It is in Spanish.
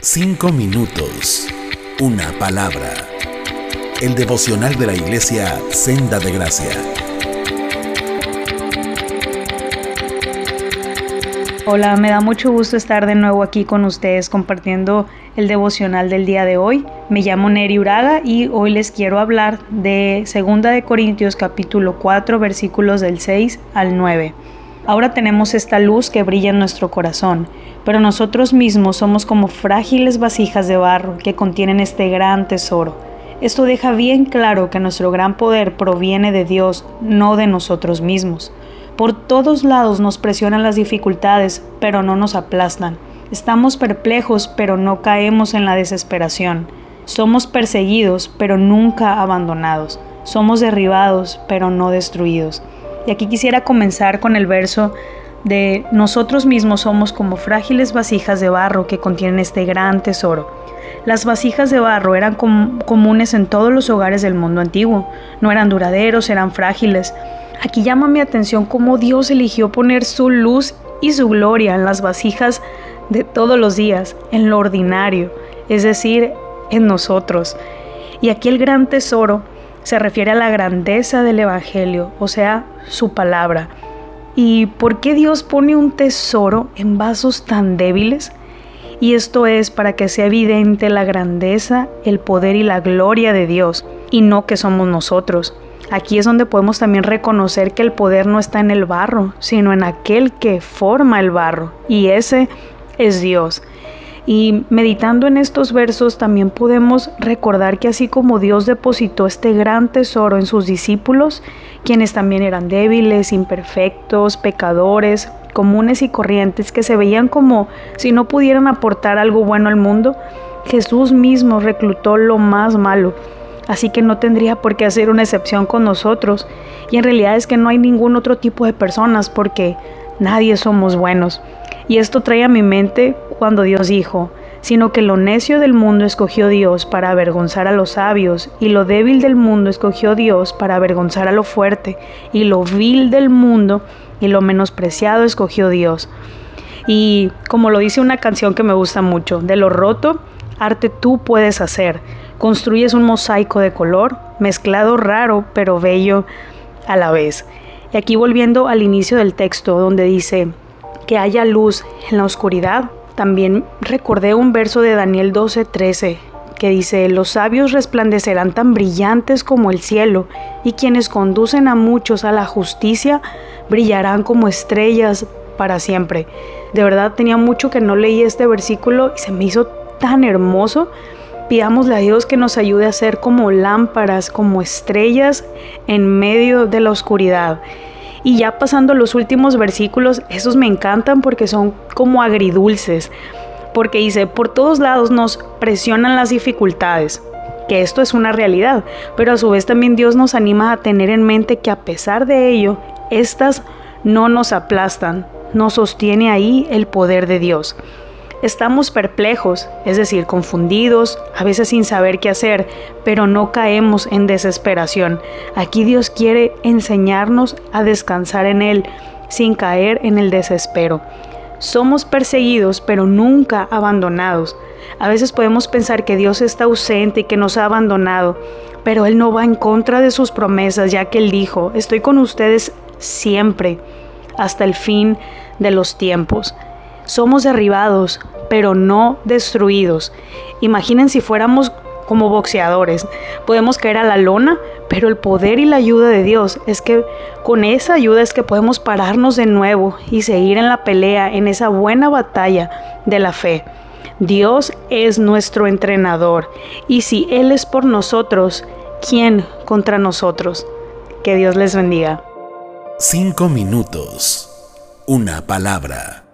Cinco minutos. Una palabra. El devocional de la iglesia Senda de Gracia. Hola, me da mucho gusto estar de nuevo aquí con ustedes compartiendo el devocional del día de hoy. Me llamo Neri Uraga y hoy les quiero hablar de 2 de Corintios capítulo 4 versículos del 6 al 9. Ahora tenemos esta luz que brilla en nuestro corazón, pero nosotros mismos somos como frágiles vasijas de barro que contienen este gran tesoro. Esto deja bien claro que nuestro gran poder proviene de Dios, no de nosotros mismos. Por todos lados nos presionan las dificultades, pero no nos aplastan. Estamos perplejos, pero no caemos en la desesperación. Somos perseguidos, pero nunca abandonados. Somos derribados, pero no destruidos. Y aquí quisiera comenzar con el verso de nosotros mismos somos como frágiles vasijas de barro que contienen este gran tesoro. Las vasijas de barro eran comunes en todos los hogares del mundo antiguo, no eran duraderos, eran frágiles. Aquí llama mi atención cómo Dios eligió poner su luz y su gloria en las vasijas de todos los días, en lo ordinario, es decir, en nosotros. Y aquí el gran tesoro se refiere a la grandeza del Evangelio, o sea, su palabra. ¿Y por qué Dios pone un tesoro en vasos tan débiles? Y esto es para que sea evidente la grandeza, el poder y la gloria de Dios, y no que somos nosotros. Aquí es donde podemos también reconocer que el poder no está en el barro, sino en aquel que forma el barro, y ese es Dios. Y meditando en estos versos también podemos recordar que así como Dios depositó este gran tesoro en sus discípulos, quienes también eran débiles, imperfectos, pecadores, comunes y corrientes, que se veían como si no pudieran aportar algo bueno al mundo, Jesús mismo reclutó lo más malo. Así que no tendría por qué hacer una excepción con nosotros. Y en realidad es que no hay ningún otro tipo de personas porque nadie somos buenos. Y esto trae a mi mente cuando Dios dijo, sino que lo necio del mundo escogió Dios para avergonzar a los sabios, y lo débil del mundo escogió Dios para avergonzar a lo fuerte, y lo vil del mundo y lo menospreciado escogió Dios. Y como lo dice una canción que me gusta mucho, de lo roto, arte tú puedes hacer. Construyes un mosaico de color, mezclado raro pero bello a la vez. Y aquí volviendo al inicio del texto donde dice, que haya luz en la oscuridad. También recordé un verso de Daniel 12:13 que dice, los sabios resplandecerán tan brillantes como el cielo, y quienes conducen a muchos a la justicia brillarán como estrellas para siempre. De verdad tenía mucho que no leí este versículo y se me hizo tan hermoso. Pidámosle a Dios que nos ayude a ser como lámparas, como estrellas en medio de la oscuridad. Y ya pasando los últimos versículos, esos me encantan porque son como agridulces, porque dice, por todos lados nos presionan las dificultades, que esto es una realidad, pero a su vez también Dios nos anima a tener en mente que a pesar de ello, estas no nos aplastan, nos sostiene ahí el poder de Dios. Estamos perplejos, es decir, confundidos, a veces sin saber qué hacer, pero no caemos en desesperación. Aquí Dios quiere enseñarnos a descansar en Él sin caer en el desespero. Somos perseguidos, pero nunca abandonados. A veces podemos pensar que Dios está ausente y que nos ha abandonado, pero Él no va en contra de sus promesas, ya que Él dijo, estoy con ustedes siempre, hasta el fin de los tiempos. Somos derribados, pero no destruidos. Imaginen si fuéramos como boxeadores. Podemos caer a la lona, pero el poder y la ayuda de Dios es que con esa ayuda es que podemos pararnos de nuevo y seguir en la pelea, en esa buena batalla de la fe. Dios es nuestro entrenador y si Él es por nosotros, ¿quién contra nosotros? Que Dios les bendiga. Cinco minutos. Una palabra.